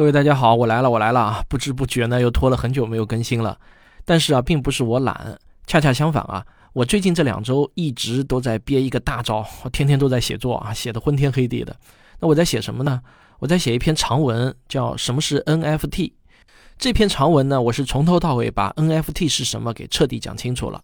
各位大家好，我来了，我来了啊！不知不觉呢，又拖了很久没有更新了。但是啊，并不是我懒，恰恰相反啊，我最近这两周一直都在憋一个大招，我天天都在写作啊，写的昏天黑地的。那我在写什么呢？我在写一篇长文，叫《什么是 NFT》。这篇长文呢，我是从头到尾把 NFT 是什么给彻底讲清楚了。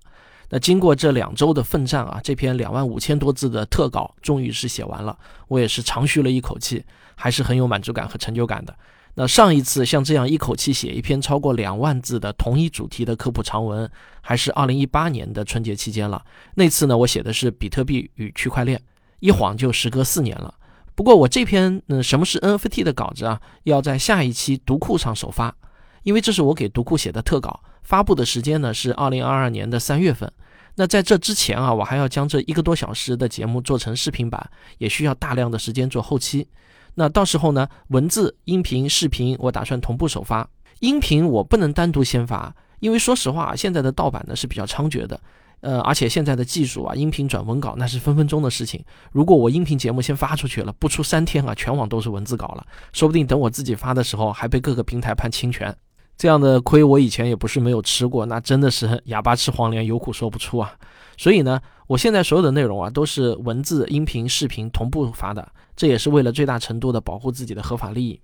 那经过这两周的奋战啊，这篇两万五千多字的特稿终于是写完了，我也是长吁了一口气，还是很有满足感和成就感的。那上一次像这样一口气写一篇超过两万字的同一主题的科普长文，还是二零一八年的春节期间了。那次呢，我写的是比特币与区块链，一晃就时隔四年了。不过我这篇嗯什么是 NFT 的稿子啊，要在下一期读库上首发，因为这是我给读库写的特稿，发布的时间呢是二零二二年的三月份。那在这之前啊，我还要将这一个多小时的节目做成视频版，也需要大量的时间做后期。那到时候呢，文字、音频、视频，我打算同步首发。音频我不能单独先发，因为说实话，现在的盗版呢是比较猖獗的。呃，而且现在的技术啊，音频转文稿那是分分钟的事情。如果我音频节目先发出去了，不出三天啊，全网都是文字稿了，说不定等我自己发的时候，还被各个平台判侵权。这样的亏我以前也不是没有吃过，那真的是哑巴吃黄连，有苦说不出啊。所以呢，我现在所有的内容啊，都是文字、音频、视频同步发的。这也是为了最大程度的保护自己的合法利益，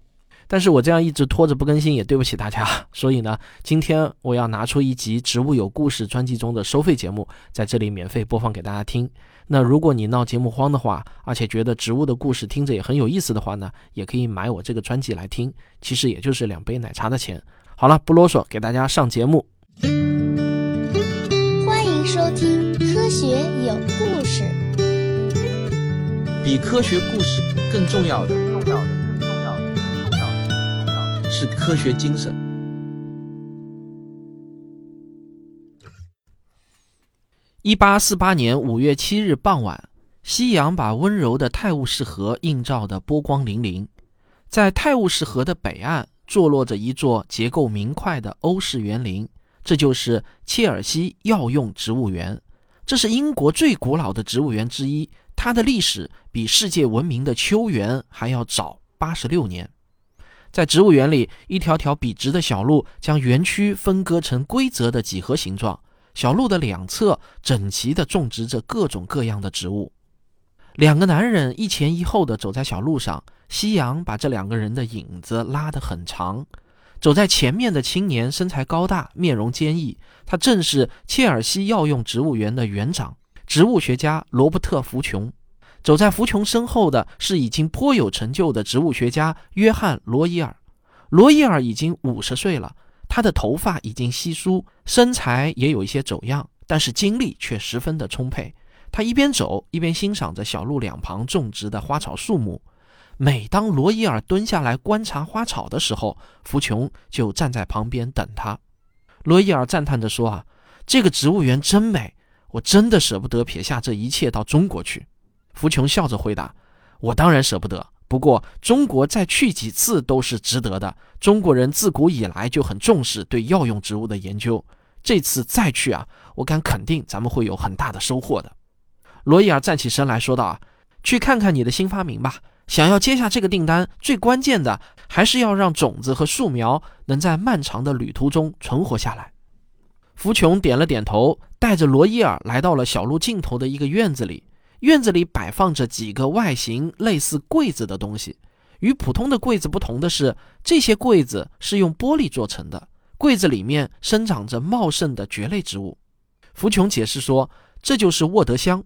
但是我这样一直拖着不更新也对不起大家，所以呢，今天我要拿出一集《植物有故事》专辑中的收费节目，在这里免费播放给大家听。那如果你闹节目荒的话，而且觉得植物的故事听着也很有意思的话呢，也可以买我这个专辑来听，其实也就是两杯奶茶的钱。好了，不啰嗦，给大家上节目。欢迎收听《科学有故事》。比科学故事更重要的，重要的，更重要的，更重要的，是科学精神。一八四八年五月七日傍晚，夕阳把温柔的泰晤士河映照得波光粼粼。在泰晤士河的北岸，坐落着一座结构明快的欧式园林，这就是切尔西药用植物园。这是英国最古老的植物园之一。它的历史比世界闻名的秋园还要早八十六年。在植物园里，一条条笔直的小路将园区分割成规则的几何形状。小路的两侧整齐地种植着各种各样的植物。两个男人一前一后地走在小路上，夕阳把这两个人的影子拉得很长。走在前面的青年身材高大，面容坚毅，他正是切尔西药用植物园的园长。植物学家罗伯特·福琼，走在福琼身后的是已经颇有成就的植物学家约翰·罗伊尔。罗伊尔已经五十岁了，他的头发已经稀疏，身材也有一些走样，但是精力却十分的充沛。他一边走一边欣赏着小路两旁种植的花草树木。每当罗伊尔蹲下来观察花草的时候，福琼就站在旁边等他。罗伊尔赞叹着说：“啊，这个植物园真美。”我真的舍不得撇下这一切到中国去，福琼笑着回答：“我当然舍不得，不过中国再去几次都是值得的。中国人自古以来就很重视对药用植物的研究，这次再去啊，我敢肯定咱们会有很大的收获的。”罗伊尔站起身来说道：“啊，去看看你的新发明吧。想要接下这个订单，最关键的还是要让种子和树苗能在漫长的旅途中存活下来。”福琼点了点头。带着罗伊尔来到了小路尽头的一个院子里，院子里摆放着几个外形类似柜子的东西。与普通的柜子不同的是，这些柜子是用玻璃做成的。柜子里面生长着茂盛的蕨类植物。福琼解释说：“这就是沃德香，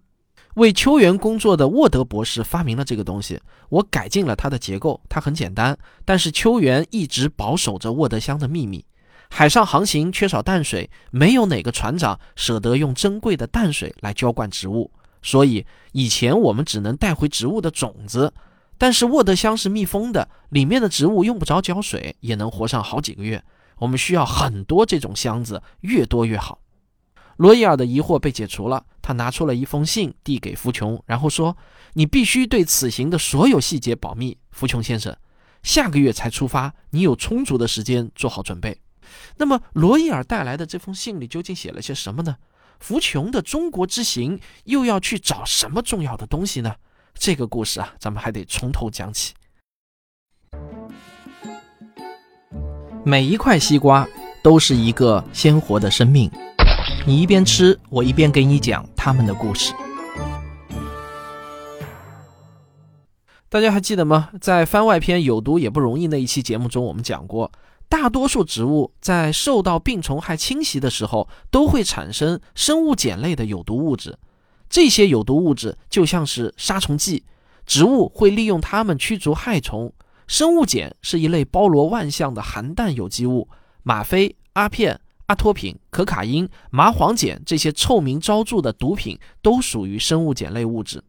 为秋园工作的沃德博士发明了这个东西。我改进了它的结构，它很简单，但是秋园一直保守着沃德香的秘密。”海上航行缺少淡水，没有哪个船长舍得用珍贵的淡水来浇灌植物，所以以前我们只能带回植物的种子。但是沃德箱是密封的，里面的植物用不着浇水，也能活上好几个月。我们需要很多这种箱子，越多越好。罗伊尔的疑惑被解除了，他拿出了一封信递给福琼，然后说：“你必须对此行的所有细节保密，福琼先生。下个月才出发，你有充足的时间做好准备。”那么，罗伊尔带来的这封信里究竟写了些什么呢？福琼的中国之行又要去找什么重要的东西呢？这个故事啊，咱们还得从头讲起。每一块西瓜都是一个鲜活的生命。你一边吃，我一边给你讲他们的故事。大家还记得吗？在番外篇“有毒也不容易”那一期节目中，我们讲过，大多数植物在受到病虫害侵袭的时候，都会产生生物碱类的有毒物质。这些有毒物质就像是杀虫剂，植物会利用它们驱逐害虫。生物碱是一类包罗万象的含氮有机物，吗啡、阿片、阿托品、可卡因、麻黄碱这些臭名昭著的毒品都属于生物碱类物质。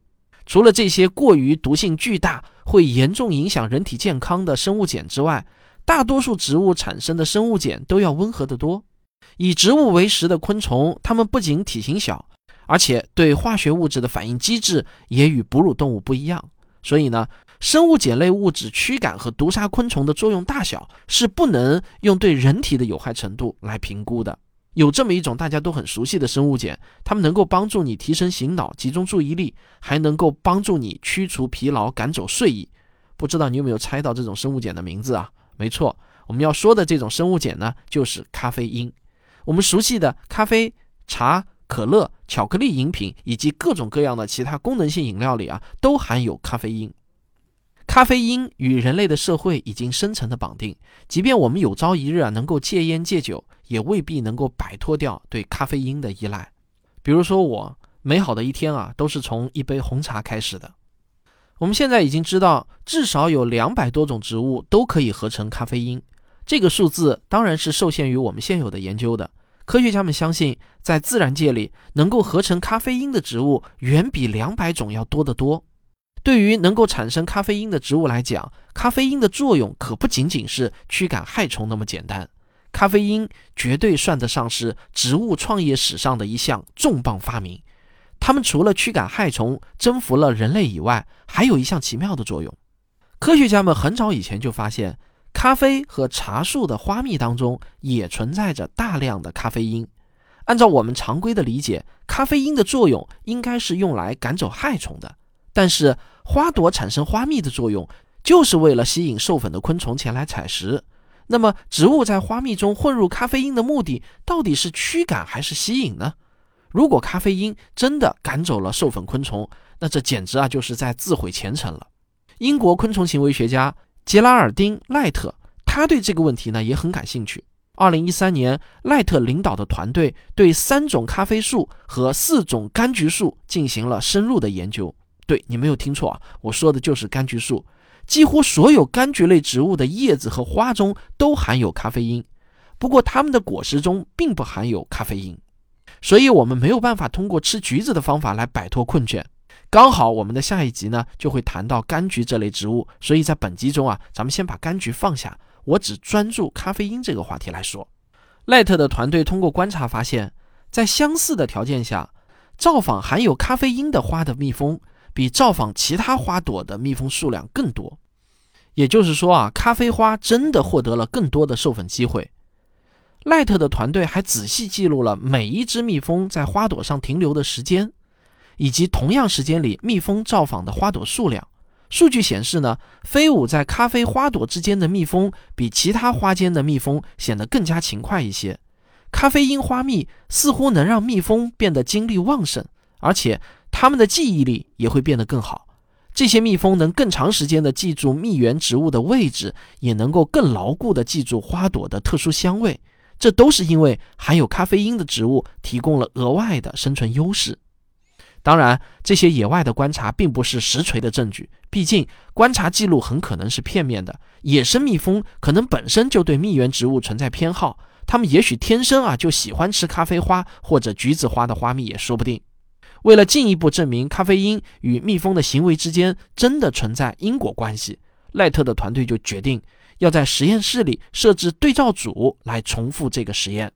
除了这些过于毒性巨大、会严重影响人体健康的生物碱之外，大多数植物产生的生物碱都要温和得多。以植物为食的昆虫，它们不仅体型小，而且对化学物质的反应机制也与哺乳动物不一样。所以呢，生物碱类物质驱赶和毒杀昆虫的作用大小是不能用对人体的有害程度来评估的。有这么一种大家都很熟悉的生物碱，它们能够帮助你提升醒脑、集中注意力，还能够帮助你驱除疲劳、赶走睡意。不知道你有没有猜到这种生物碱的名字啊？没错，我们要说的这种生物碱呢，就是咖啡因。我们熟悉的咖啡、茶、可乐、巧克力饮品以及各种各样的其他功能性饮料里啊，都含有咖啡因。咖啡因与人类的社会已经深层的绑定，即便我们有朝一日啊能够戒烟戒酒，也未必能够摆脱掉对咖啡因的依赖。比如说我美好的一天啊，都是从一杯红茶开始的。我们现在已经知道，至少有两百多种植物都可以合成咖啡因。这个数字当然是受限于我们现有的研究的。科学家们相信，在自然界里能够合成咖啡因的植物远比两百种要多得多。对于能够产生咖啡因的植物来讲，咖啡因的作用可不仅仅是驱赶害虫那么简单。咖啡因绝对算得上是植物创业史上的一项重磅发明。它们除了驱赶害虫、征服了人类以外，还有一项奇妙的作用。科学家们很早以前就发现，咖啡和茶树的花蜜当中也存在着大量的咖啡因。按照我们常规的理解，咖啡因的作用应该是用来赶走害虫的，但是。花朵产生花蜜的作用，就是为了吸引授粉的昆虫前来采食。那么，植物在花蜜中混入咖啡因的目的，到底是驱赶还是吸引呢？如果咖啡因真的赶走了授粉昆虫，那这简直啊就是在自毁前程了。英国昆虫行为学家杰拉尔丁·赖特，他对这个问题呢也很感兴趣。二零一三年，赖特领导的团队对三种咖啡树和四种柑橘树进行了深入的研究。对你没有听错啊，我说的就是柑橘树。几乎所有柑橘类植物的叶子和花中都含有咖啡因，不过它们的果实中并不含有咖啡因，所以我们没有办法通过吃橘子的方法来摆脱困倦。刚好我们的下一集呢就会谈到柑橘这类植物，所以在本集中啊，咱们先把柑橘放下，我只专注咖啡因这个话题来说。赖特的团队通过观察发现，在相似的条件下，造访含有咖啡因的花的蜜蜂。比造访其他花朵的蜜蜂数量更多，也就是说啊，咖啡花真的获得了更多的授粉机会。赖特的团队还仔细记录了每一只蜜蜂在花朵上停留的时间，以及同样时间里蜜蜂造访的花朵数量。数据显示呢，飞舞在咖啡花朵之间的蜜蜂比其他花间的蜜蜂显得更加勤快一些。咖啡因花蜜似乎能让蜜蜂变得精力旺盛，而且。它们的记忆力也会变得更好。这些蜜蜂能更长时间地记住蜜源植物的位置，也能够更牢固地记住花朵的特殊香味。这都是因为含有咖啡因的植物提供了额外的生存优势。当然，这些野外的观察并不是实锤的证据，毕竟观察记录很可能是片面的。野生蜜蜂可能本身就对蜜源植物存在偏好，它们也许天生啊就喜欢吃咖啡花或者橘子花的花蜜也说不定。为了进一步证明咖啡因与蜜蜂的行为之间真的存在因果关系，赖特的团队就决定要在实验室里设置对照组来重复这个实验。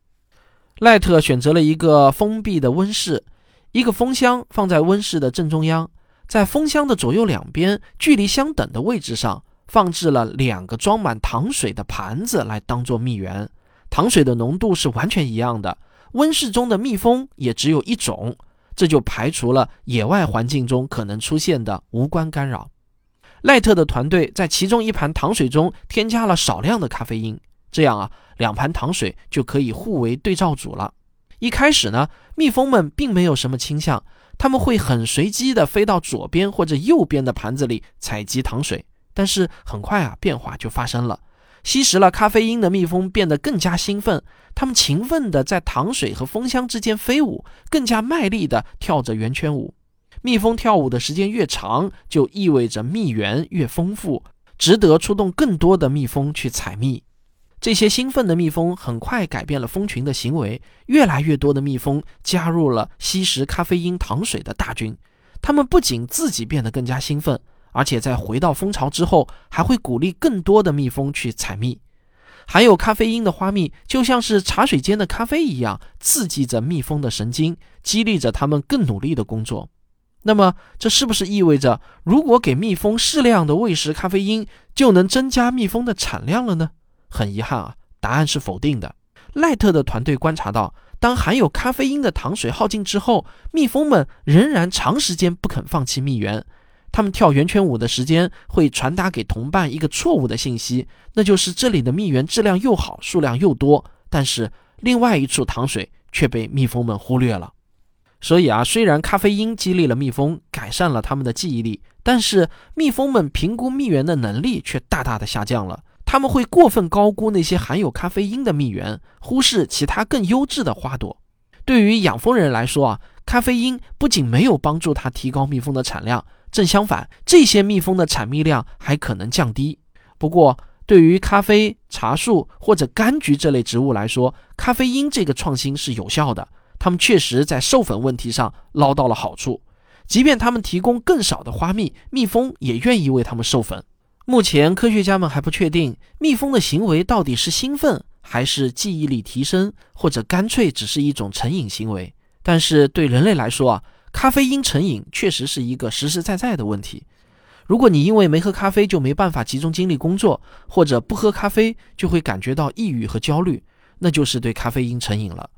赖特选择了一个封闭的温室，一个蜂箱放在温室的正中央，在蜂箱的左右两边距离相等的位置上放置了两个装满糖水的盘子来当做蜜源，糖水的浓度是完全一样的。温室中的蜜蜂也只有一种。这就排除了野外环境中可能出现的无关干扰。赖特的团队在其中一盘糖水中添加了少量的咖啡因，这样啊，两盘糖水就可以互为对照组了。一开始呢，蜜蜂们并没有什么倾向，他们会很随机地飞到左边或者右边的盘子里采集糖水。但是很快啊，变化就发生了。吸食了咖啡因的蜜蜂变得更加兴奋，它们勤奋地在糖水和蜂箱之间飞舞，更加卖力地跳着圆圈舞。蜜蜂跳舞的时间越长，就意味着蜜源越丰富，值得出动更多的蜜蜂去采蜜。这些兴奋的蜜蜂很快改变了蜂群的行为，越来越多的蜜蜂加入了吸食咖啡因糖水的大军。它们不仅自己变得更加兴奋，而且在回到蜂巢之后，还会鼓励更多的蜜蜂去采蜜。含有咖啡因的花蜜就像是茶水间的咖啡一样，刺激着蜜蜂的神经，激励着它们更努力的工作。那么，这是不是意味着，如果给蜜蜂适量的喂食咖啡因，就能增加蜜蜂的产量了呢？很遗憾啊，答案是否定的。赖特的团队观察到，当含有咖啡因的糖水耗尽之后，蜜蜂们仍然长时间不肯放弃蜜源。它们跳圆圈舞的时间会传达给同伴一个错误的信息，那就是这里的蜜源质量又好，数量又多。但是，另外一处糖水却被蜜蜂们忽略了。所以啊，虽然咖啡因激励了蜜蜂，改善了它们的记忆力，但是蜜蜂们评估蜜源的能力却大大的下降了。他们会过分高估那些含有咖啡因的蜜源，忽视其他更优质的花朵。对于养蜂人来说啊，咖啡因不仅没有帮助他提高蜜蜂的产量，正相反，这些蜜蜂的产蜜量还可能降低。不过，对于咖啡、茶树或者柑橘这类植物来说，咖啡因这个创新是有效的。他们确实在授粉问题上捞到了好处，即便他们提供更少的花蜜，蜜蜂也愿意为他们授粉。目前，科学家们还不确定蜜蜂的行为到底是兴奋，还是记忆力提升，或者干脆只是一种成瘾行为。但是对人类来说啊，咖啡因成瘾确实是一个实实在在的问题。如果你因为没喝咖啡就没办法集中精力工作，或者不喝咖啡就会感觉到抑郁和焦虑，那就是对咖啡因成瘾了。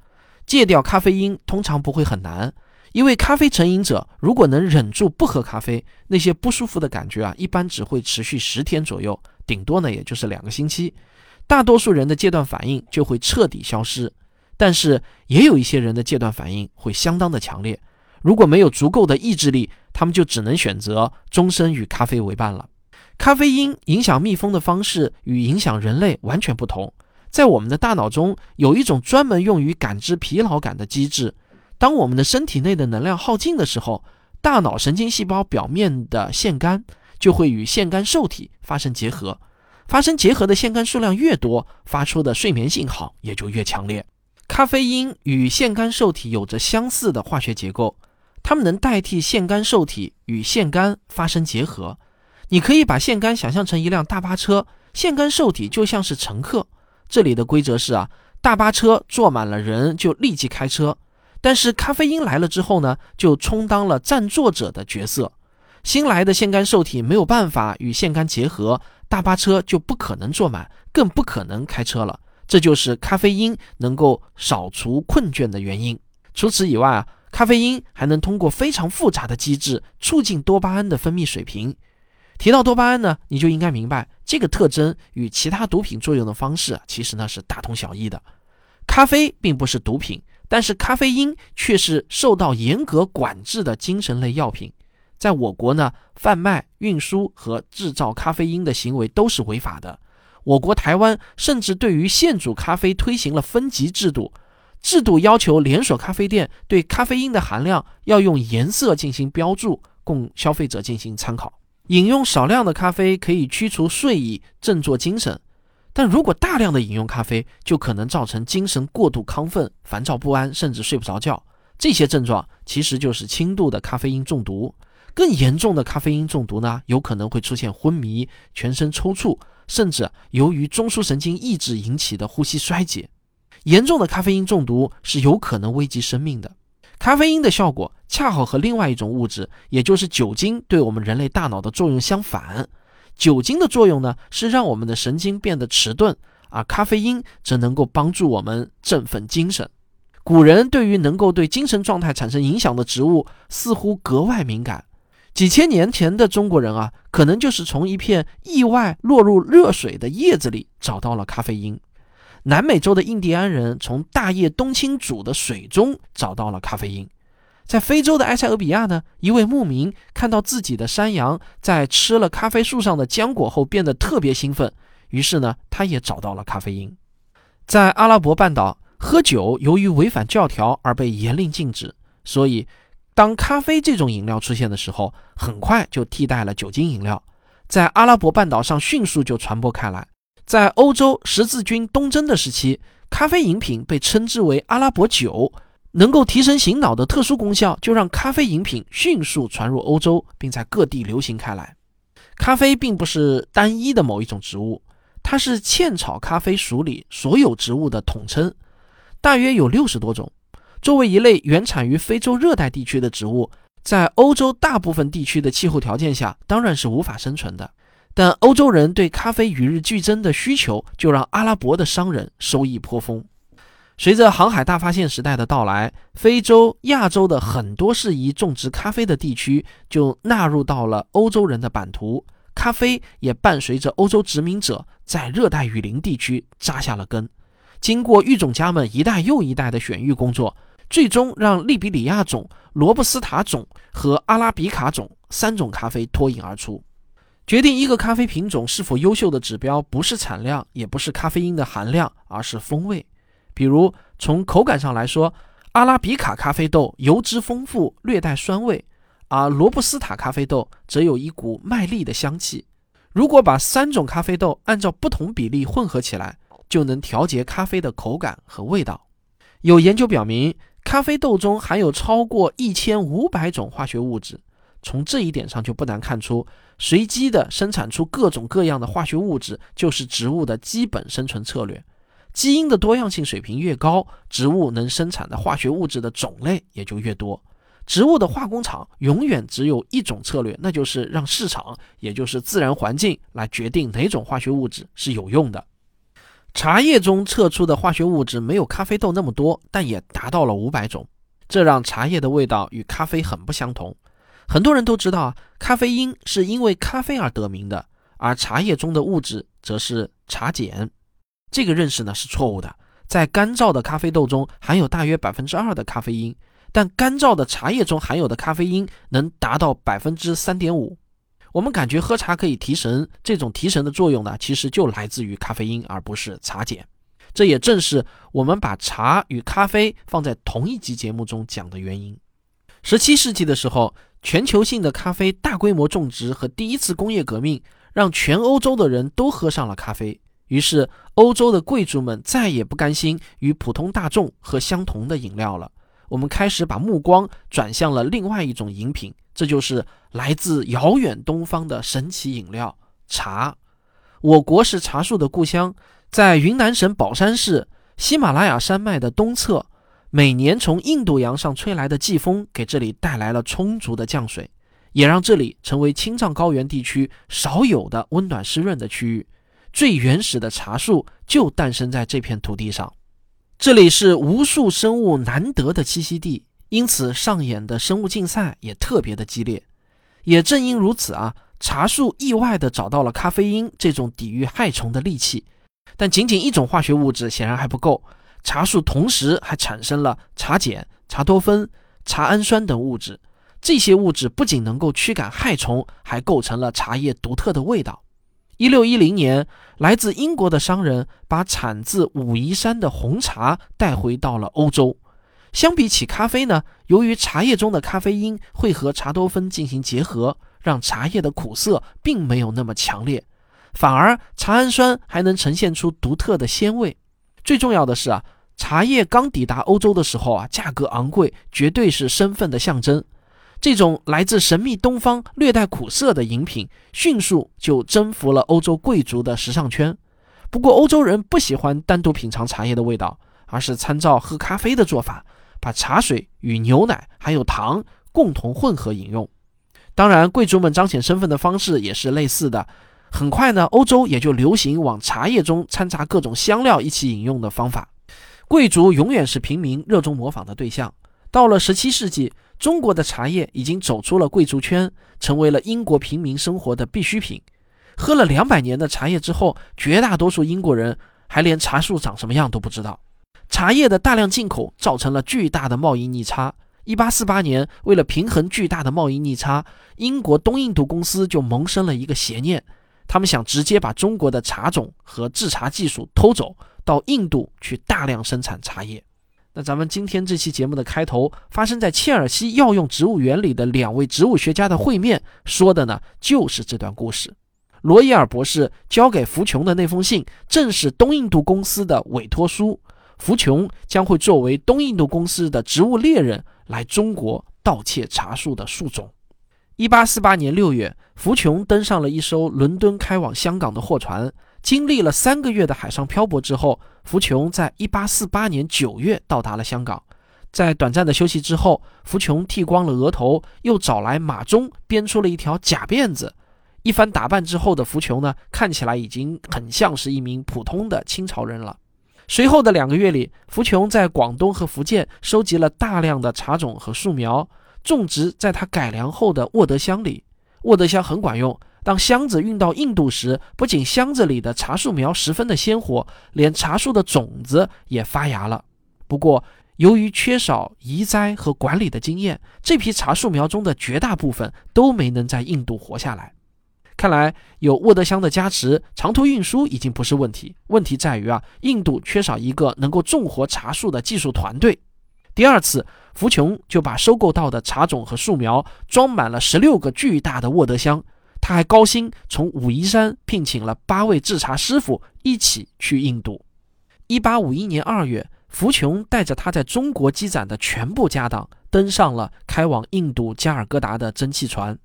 戒掉咖啡因通常不会很难，因为咖啡成瘾者如果能忍住不喝咖啡，那些不舒服的感觉啊，一般只会持续十天左右，顶多呢也就是两个星期，大多数人的戒断反应就会彻底消失。但是也有一些人的戒断反应会相当的强烈，如果没有足够的意志力，他们就只能选择终身与咖啡为伴了。咖啡因影响蜜蜂的方式与影响人类完全不同。在我们的大脑中有一种专门用于感知疲劳感的机制。当我们的身体内的能量耗尽的时候，大脑神经细胞表面的腺苷就会与腺苷受体发生结合。发生结合的腺苷数量越多，发出的睡眠信号也就越强烈。咖啡因与腺苷受体有着相似的化学结构，它们能代替腺苷受体与腺苷发生结合。你可以把腺苷想象成一辆大巴车，腺苷受体就像是乘客。这里的规则是啊，大巴车坐满了人就立即开车，但是咖啡因来了之后呢，就充当了占座者的角色。新来的腺苷受体没有办法与腺苷结合，大巴车就不可能坐满，更不可能开车了。这就是咖啡因能够扫除困倦的原因。除此以外啊，咖啡因还能通过非常复杂的机制促进多巴胺的分泌水平。提到多巴胺呢，你就应该明白这个特征与其他毒品作用的方式啊其实呢是大同小异的。咖啡并不是毒品，但是咖啡因却是受到严格管制的精神类药品。在我国呢，贩卖、运输和制造咖啡因的行为都是违法的。我国台湾甚至对于现煮咖啡推行了分级制度，制度要求连锁咖啡店对咖啡因的含量要用颜色进行标注，供消费者进行参考。饮用少量的咖啡可以驱除睡意、振作精神，但如果大量的饮用咖啡，就可能造成精神过度亢奋、烦躁不安，甚至睡不着觉。这些症状其实就是轻度的咖啡因中毒。更严重的咖啡因中毒呢，有可能会出现昏迷、全身抽搐，甚至由于中枢神经抑制引起的呼吸衰竭。严重的咖啡因中毒是有可能危及生命的。咖啡因的效果恰好和另外一种物质，也就是酒精，对我们人类大脑的作用相反。酒精的作用呢，是让我们的神经变得迟钝，而咖啡因则能够帮助我们振奋精神。古人对于能够对精神状态产生影响的植物，似乎格外敏感。几千年前的中国人啊，可能就是从一片意外落入热水的叶子里找到了咖啡因。南美洲的印第安人从大叶冬青煮的水中找到了咖啡因。在非洲的埃塞俄比亚呢，一位牧民看到自己的山羊在吃了咖啡树上的浆果后变得特别兴奋，于是呢，他也找到了咖啡因。在阿拉伯半岛，喝酒由于违反教条而被严令禁止，所以当咖啡这种饮料出现的时候，很快就替代了酒精饮料，在阿拉伯半岛上迅速就传播开来。在欧洲十字军东征的时期，咖啡饮品被称之为阿拉伯酒。能够提神醒脑的特殊功效，就让咖啡饮品迅速传入欧洲，并在各地流行开来。咖啡并不是单一的某一种植物，它是茜草咖啡属里所有植物的统称，大约有六十多种。作为一类原产于非洲热带地区的植物，在欧洲大部分地区的气候条件下，当然是无法生存的。但欧洲人对咖啡与日俱增的需求，就让阿拉伯的商人收益颇丰。随着航海大发现时代的到来，非洲、亚洲的很多适宜种植咖啡的地区就纳入到了欧洲人的版图，咖啡也伴随着欧洲殖民者在热带雨林地区扎下了根。经过育种家们一代又一代的选育工作，最终让利比里亚种、罗布斯塔种和阿拉比卡种三种咖啡脱颖而出。决定一个咖啡品种是否优秀的指标，不是产量，也不是咖啡因的含量，而是风味。比如从口感上来说，阿拉比卡咖啡豆油脂丰富，略带酸味，而罗布斯塔咖啡豆则有一股麦粒的香气。如果把三种咖啡豆按照不同比例混合起来，就能调节咖啡的口感和味道。有研究表明，咖啡豆中含有超过一千五百种化学物质。从这一点上就不难看出，随机的生产出各种各样的化学物质，就是植物的基本生存策略。基因的多样性水平越高，植物能生产的化学物质的种类也就越多。植物的化工厂永远只有一种策略，那就是让市场，也就是自然环境来决定哪种化学物质是有用的。茶叶中测出的化学物质没有咖啡豆那么多，但也达到了五百种，这让茶叶的味道与咖啡很不相同。很多人都知道啊，咖啡因是因为咖啡而得名的，而茶叶中的物质则是茶碱。这个认识呢是错误的，在干燥的咖啡豆中含有大约百分之二的咖啡因，但干燥的茶叶中含有的咖啡因能达到百分之三点五。我们感觉喝茶可以提神，这种提神的作用呢，其实就来自于咖啡因，而不是茶碱。这也正是我们把茶与咖啡放在同一集节目中讲的原因。十七世纪的时候，全球性的咖啡大规模种植和第一次工业革命，让全欧洲的人都喝上了咖啡。于是，欧洲的贵族们再也不甘心与普通大众喝相同的饮料了。我们开始把目光转向了另外一种饮品，这就是来自遥远东方的神奇饮料——茶。我国是茶树的故乡，在云南省保山市喜马拉雅山脉的东侧，每年从印度洋上吹来的季风给这里带来了充足的降水，也让这里成为青藏高原地区少有的温暖湿润的区域。最原始的茶树就诞生在这片土地上，这里是无数生物难得的栖息地，因此上演的生物竞赛也特别的激烈。也正因如此啊，茶树意外的找到了咖啡因这种抵御害虫的利器。但仅仅一种化学物质显然还不够，茶树同时还产生了茶碱、茶多酚、茶氨酸等物质。这些物质不仅能够驱赶害虫，还构成了茶叶独特的味道。一六一零年，来自英国的商人把产自武夷山的红茶带回到了欧洲。相比起咖啡呢，由于茶叶中的咖啡因会和茶多酚进行结合，让茶叶的苦涩并没有那么强烈，反而茶氨酸还能呈现出独特的鲜味。最重要的是啊，茶叶刚抵达欧洲的时候啊，价格昂贵，绝对是身份的象征。这种来自神秘东方、略带苦涩的饮品，迅速就征服了欧洲贵族的时尚圈。不过，欧洲人不喜欢单独品尝茶叶的味道，而是参照喝咖啡的做法，把茶水与牛奶还有糖共同混合饮用。当然，贵族们彰显身份的方式也是类似的。很快呢，欧洲也就流行往茶叶中掺杂各种香料一起饮用的方法。贵族永远是平民热衷模仿的对象。到了十七世纪，中国的茶叶已经走出了贵族圈，成为了英国平民生活的必需品。喝了两百年的茶叶之后，绝大多数英国人还连茶树长什么样都不知道。茶叶的大量进口造成了巨大的贸易逆差。一八四八年，为了平衡巨大的贸易逆差，英国东印度公司就萌生了一个邪念，他们想直接把中国的茶种和制茶技术偷走，到印度去大量生产茶叶。那咱们今天这期节目的开头，发生在切尔西药用植物园里的两位植物学家的会面，说的呢就是这段故事。罗伊尔博士交给福琼的那封信，正是东印度公司的委托书。福琼将会作为东印度公司的植物猎人来中国盗窃茶树的树种。一八四八年六月，福琼登上了一艘伦敦开往香港的货船。经历了三个月的海上漂泊之后，福琼在一八四八年九月到达了香港。在短暂的休息之后，福琼剃光了额头，又找来马鬃编出了一条假辫子。一番打扮之后的福琼呢，看起来已经很像是一名普通的清朝人了。随后的两个月里，福琼在广东和福建收集了大量的茶种和树苗，种植在他改良后的沃德箱里。沃德箱很管用。当箱子运到印度时，不仅箱子里的茶树苗十分的鲜活，连茶树的种子也发芽了。不过，由于缺少移栽和管理的经验，这批茶树苗中的绝大部分都没能在印度活下来。看来，有沃德香的加持，长途运输已经不是问题。问题在于啊，印度缺少一个能够种活茶树的技术团队。第二次，福琼就把收购到的茶种和树苗装满了十六个巨大的沃德箱。他还高薪从武夷山聘请了八位制茶师傅一起去印度。一八五一年二月，福琼带着他在中国积攒的全部家当，登上了开往印度加尔各答的蒸汽船。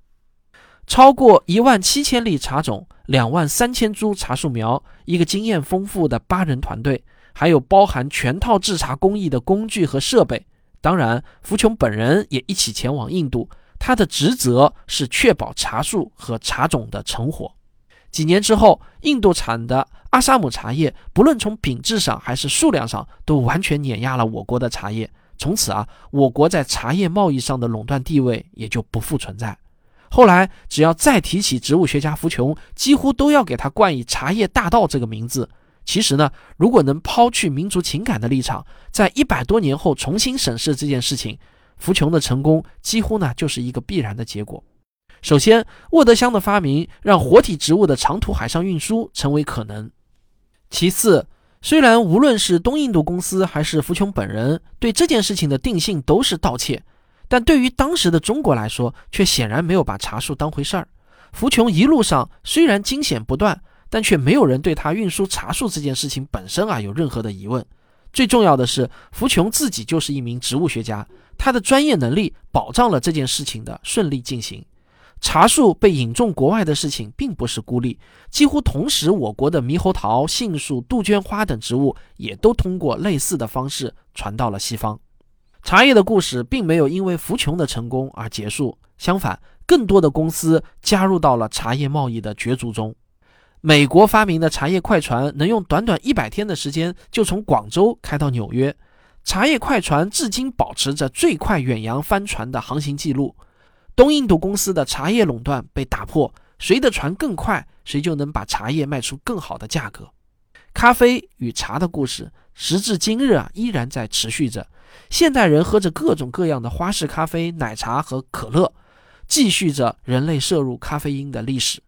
超过一万七千粒茶种，两万三千株茶树苗，一个经验丰富的八人团队，还有包含全套制茶工艺的工具和设备。当然，福琼本人也一起前往印度。他的职责是确保茶树和茶种的成活。几年之后，印度产的阿萨姆茶叶，不论从品质上还是数量上，都完全碾压了我国的茶叶。从此啊，我国在茶叶贸易上的垄断地位也就不复存在。后来，只要再提起植物学家福琼，几乎都要给他冠以“茶叶大盗”这个名字。其实呢，如果能抛去民族情感的立场，在一百多年后重新审视这件事情。福琼的成功几乎呢就是一个必然的结果。首先，沃德香的发明让活体植物的长途海上运输成为可能。其次，虽然无论是东印度公司还是福琼本人对这件事情的定性都是盗窃，但对于当时的中国来说，却显然没有把茶树当回事儿。福琼一路上虽然惊险不断，但却没有人对他运输茶树这件事情本身啊有任何的疑问。最重要的是，福琼自己就是一名植物学家。他的专业能力保障了这件事情的顺利进行。茶树被引种国外的事情并不是孤立，几乎同时，我国的猕猴桃、杏树、杜鹃花等植物也都通过类似的方式传到了西方。茶叶的故事并没有因为福琼的成功而结束，相反，更多的公司加入到了茶叶贸易的角逐中。美国发明的茶叶快船能用短短一百天的时间就从广州开到纽约。茶叶快船至今保持着最快远洋帆船的航行记录。东印度公司的茶叶垄断被打破，谁的船更快，谁就能把茶叶卖出更好的价格。咖啡与茶的故事，时至今日啊，依然在持续着。现代人喝着各种各样的花式咖啡、奶茶和可乐，继续着人类摄入咖啡因的历史。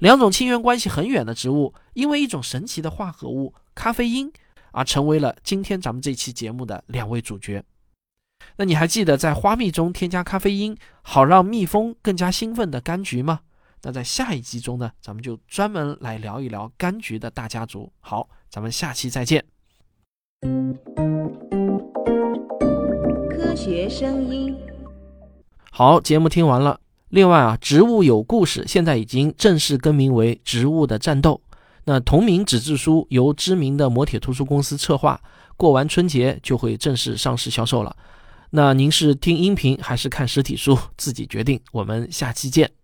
两种亲缘关系很远的植物，因为一种神奇的化合物——咖啡因。而成为了今天咱们这期节目的两位主角。那你还记得在花蜜中添加咖啡因，好让蜜蜂更加兴奋的柑橘吗？那在下一集中呢，咱们就专门来聊一聊柑橘的大家族。好，咱们下期再见。科学声音。好，节目听完了。另外啊，植物有故事现在已经正式更名为《植物的战斗》。那同名纸质书由知名的磨铁图书公司策划，过完春节就会正式上市销售了。那您是听音频还是看实体书，自己决定。我们下期见。